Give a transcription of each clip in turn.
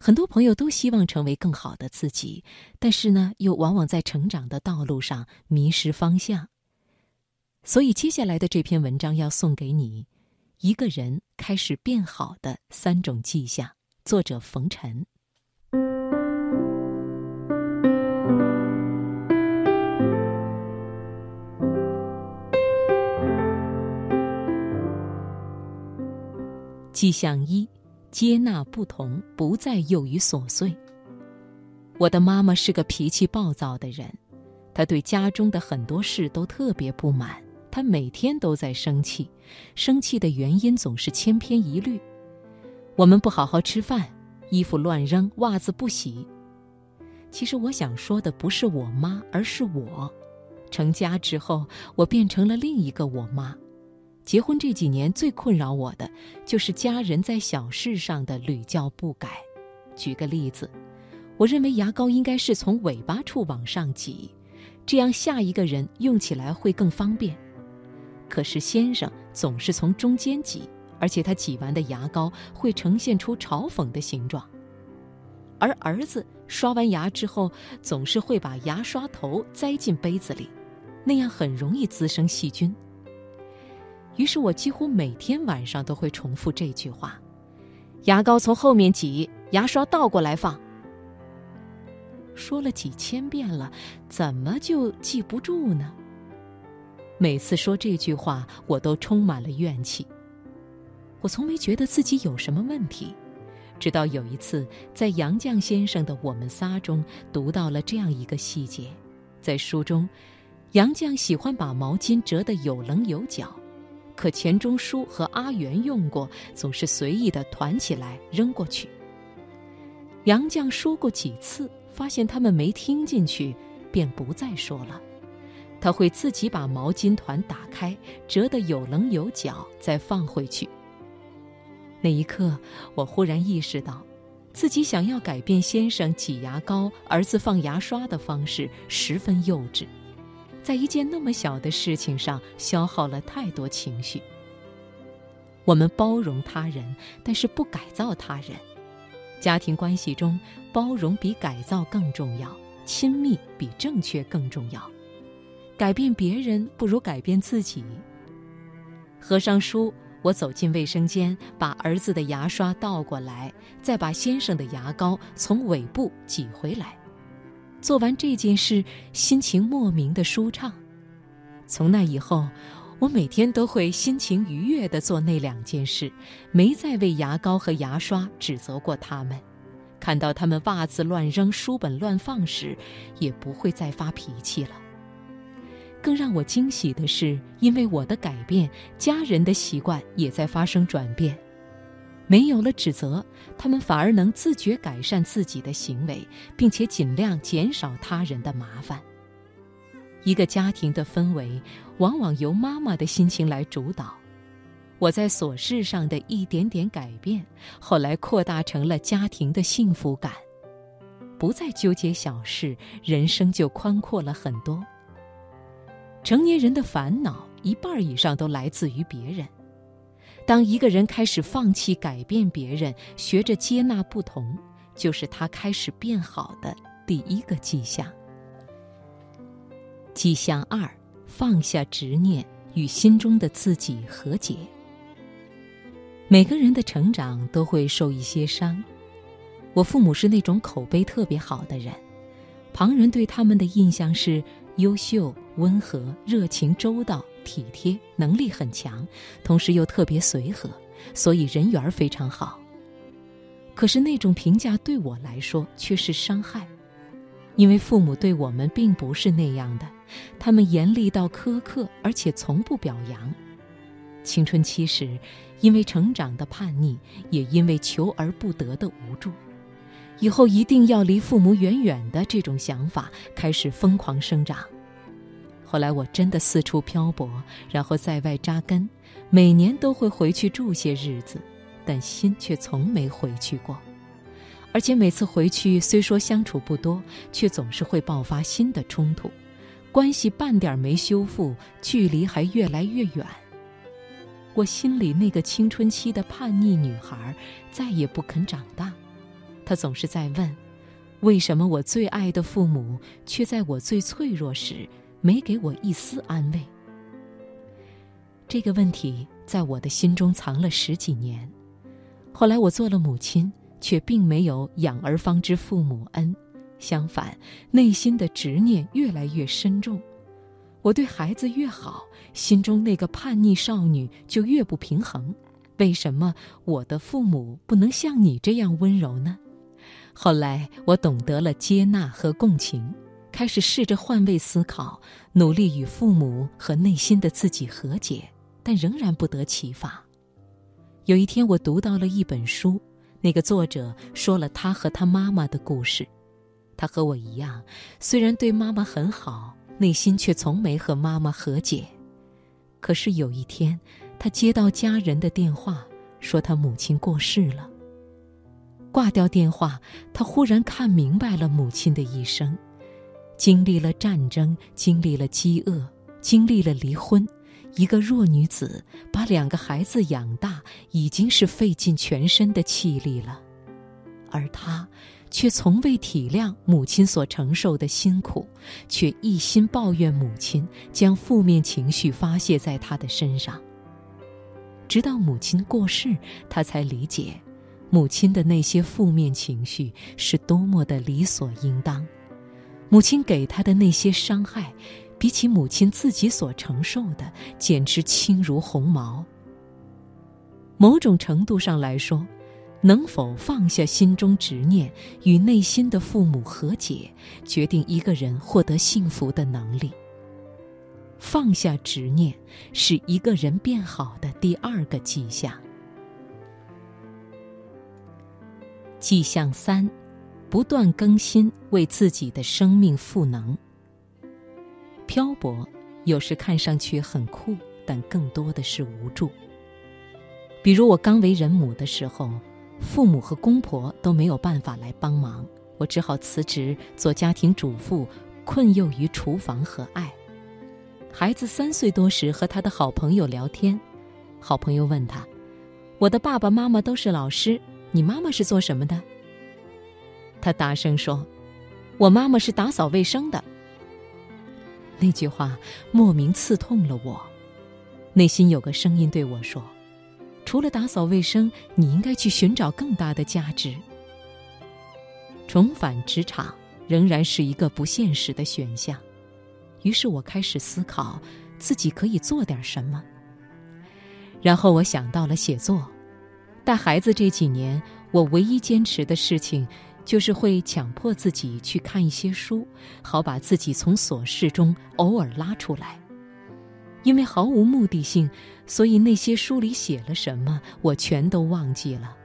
很多朋友都希望成为更好的自己，但是呢，又往往在成长的道路上迷失方向。所以，接下来的这篇文章要送给你：一个人开始变好的三种迹象。作者冯晨。迹象一。接纳不同，不再囿于琐碎。我的妈妈是个脾气暴躁的人，她对家中的很多事都特别不满，她每天都在生气，生气的原因总是千篇一律：我们不好好吃饭，衣服乱扔，袜子不洗。其实我想说的不是我妈，而是我。成家之后，我变成了另一个我妈。结婚这几年，最困扰我的就是家人在小事上的屡教不改。举个例子，我认为牙膏应该是从尾巴处往上挤，这样下一个人用起来会更方便。可是先生总是从中间挤，而且他挤完的牙膏会呈现出嘲讽的形状。而儿子刷完牙之后，总是会把牙刷头栽进杯子里，那样很容易滋生细菌。于是我几乎每天晚上都会重复这句话：“牙膏从后面挤，牙刷倒过来放。”说了几千遍了，怎么就记不住呢？每次说这句话，我都充满了怨气。我从没觉得自己有什么问题，直到有一次在杨绛先生的《我们仨》中读到了这样一个细节：在书中，杨绛喜欢把毛巾折得有棱有角。可钱钟书和阿元用过，总是随意的团起来扔过去。杨绛说过几次，发现他们没听进去，便不再说了。他会自己把毛巾团打开，折得有棱有角，再放回去。那一刻，我忽然意识到，自己想要改变先生挤牙膏、儿子放牙刷的方式，十分幼稚。在一件那么小的事情上消耗了太多情绪。我们包容他人，但是不改造他人。家庭关系中，包容比改造更重要，亲密比正确更重要。改变别人不如改变自己。合上书，我走进卫生间，把儿子的牙刷倒过来，再把先生的牙膏从尾部挤回来。做完这件事，心情莫名的舒畅。从那以后，我每天都会心情愉悦地做那两件事，没再为牙膏和牙刷指责过他们。看到他们袜子乱扔、书本乱放时，也不会再发脾气了。更让我惊喜的是，因为我的改变，家人的习惯也在发生转变。没有了指责，他们反而能自觉改善自己的行为，并且尽量减少他人的麻烦。一个家庭的氛围，往往由妈妈的心情来主导。我在琐事上的一点点改变，后来扩大成了家庭的幸福感。不再纠结小事，人生就宽阔了很多。成年人的烦恼，一半以上都来自于别人。当一个人开始放弃改变别人，学着接纳不同，就是他开始变好的第一个迹象。迹象二：放下执念，与心中的自己和解。每个人的成长都会受一些伤。我父母是那种口碑特别好的人，旁人对他们的印象是优秀、温和、热情、周到。体贴，能力很强，同时又特别随和，所以人缘非常好。可是那种评价对我来说却是伤害，因为父母对我们并不是那样的，他们严厉到苛刻，而且从不表扬。青春期时，因为成长的叛逆，也因为求而不得的无助，以后一定要离父母远远的这种想法开始疯狂生长。后来我真的四处漂泊，然后在外扎根，每年都会回去住些日子，但心却从没回去过。而且每次回去，虽说相处不多，却总是会爆发新的冲突，关系半点没修复，距离还越来越远。我心里那个青春期的叛逆女孩，再也不肯长大，她总是在问：为什么我最爱的父母却在我最脆弱时没给我一丝安慰？这个问题在我的心中藏了十几年。后来我做了母亲，却并没有养儿方知父母恩，相反，内心的执念越来越深重。我对孩子越好，心中那个叛逆少女就越不平衡。为什么我的父母不能像你这样温柔呢？后来我懂得了接纳和共情，开始试着换位思考，努力与父母和内心的自己和解，但仍然不得其法。有一天，我读到了一本书，那个作者说了他和他妈妈的故事。他和我一样，虽然对妈妈很好。内心却从没和妈妈和解。可是有一天，他接到家人的电话，说他母亲过世了。挂掉电话，他忽然看明白了母亲的一生：经历了战争，经历了饥饿，经历了离婚。一个弱女子把两个孩子养大，已经是费尽全身的气力了，而他。却从未体谅母亲所承受的辛苦，却一心抱怨母亲，将负面情绪发泄在他的身上。直到母亲过世，他才理解，母亲的那些负面情绪是多么的理所应当。母亲给他的那些伤害，比起母亲自己所承受的，简直轻如鸿毛。某种程度上来说。能否放下心中执念，与内心的父母和解，决定一个人获得幸福的能力。放下执念，是一个人变好的第二个迹象。迹象三：不断更新，为自己的生命赋能。漂泊有时看上去很酷，但更多的是无助。比如我刚为人母的时候。父母和公婆都没有办法来帮忙，我只好辞职做家庭主妇，困囿于厨房和爱。孩子三岁多时，和他的好朋友聊天，好朋友问他：“我的爸爸妈妈都是老师，你妈妈是做什么的？”他大声说：“我妈妈是打扫卫生的。”那句话莫名刺痛了我，内心有个声音对我说。除了打扫卫生，你应该去寻找更大的价值。重返职场仍然是一个不现实的选项，于是我开始思考自己可以做点什么。然后我想到了写作。带孩子这几年，我唯一坚持的事情，就是会强迫自己去看一些书，好把自己从琐事中偶尔拉出来。因为毫无目的性，所以那些书里写了什么，我全都忘记了。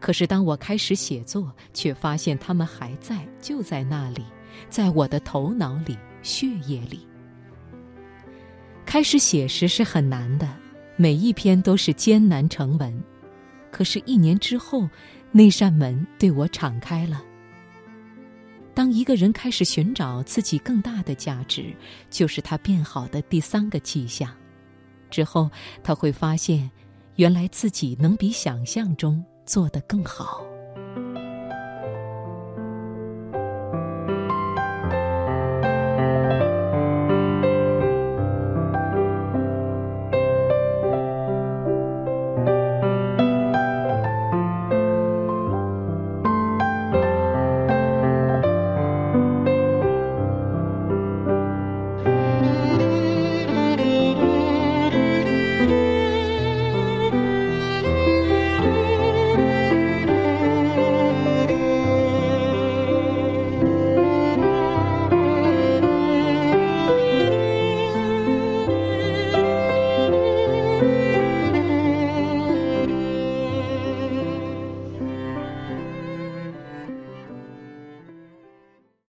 可是当我开始写作，却发现他们还在，就在那里，在我的头脑里、血液里。开始写时是很难的，每一篇都是艰难成文。可是，一年之后，那扇门对我敞开了。当一个人开始寻找自己更大的价值，就是他变好的第三个迹象。之后他会发现，原来自己能比想象中做得更好。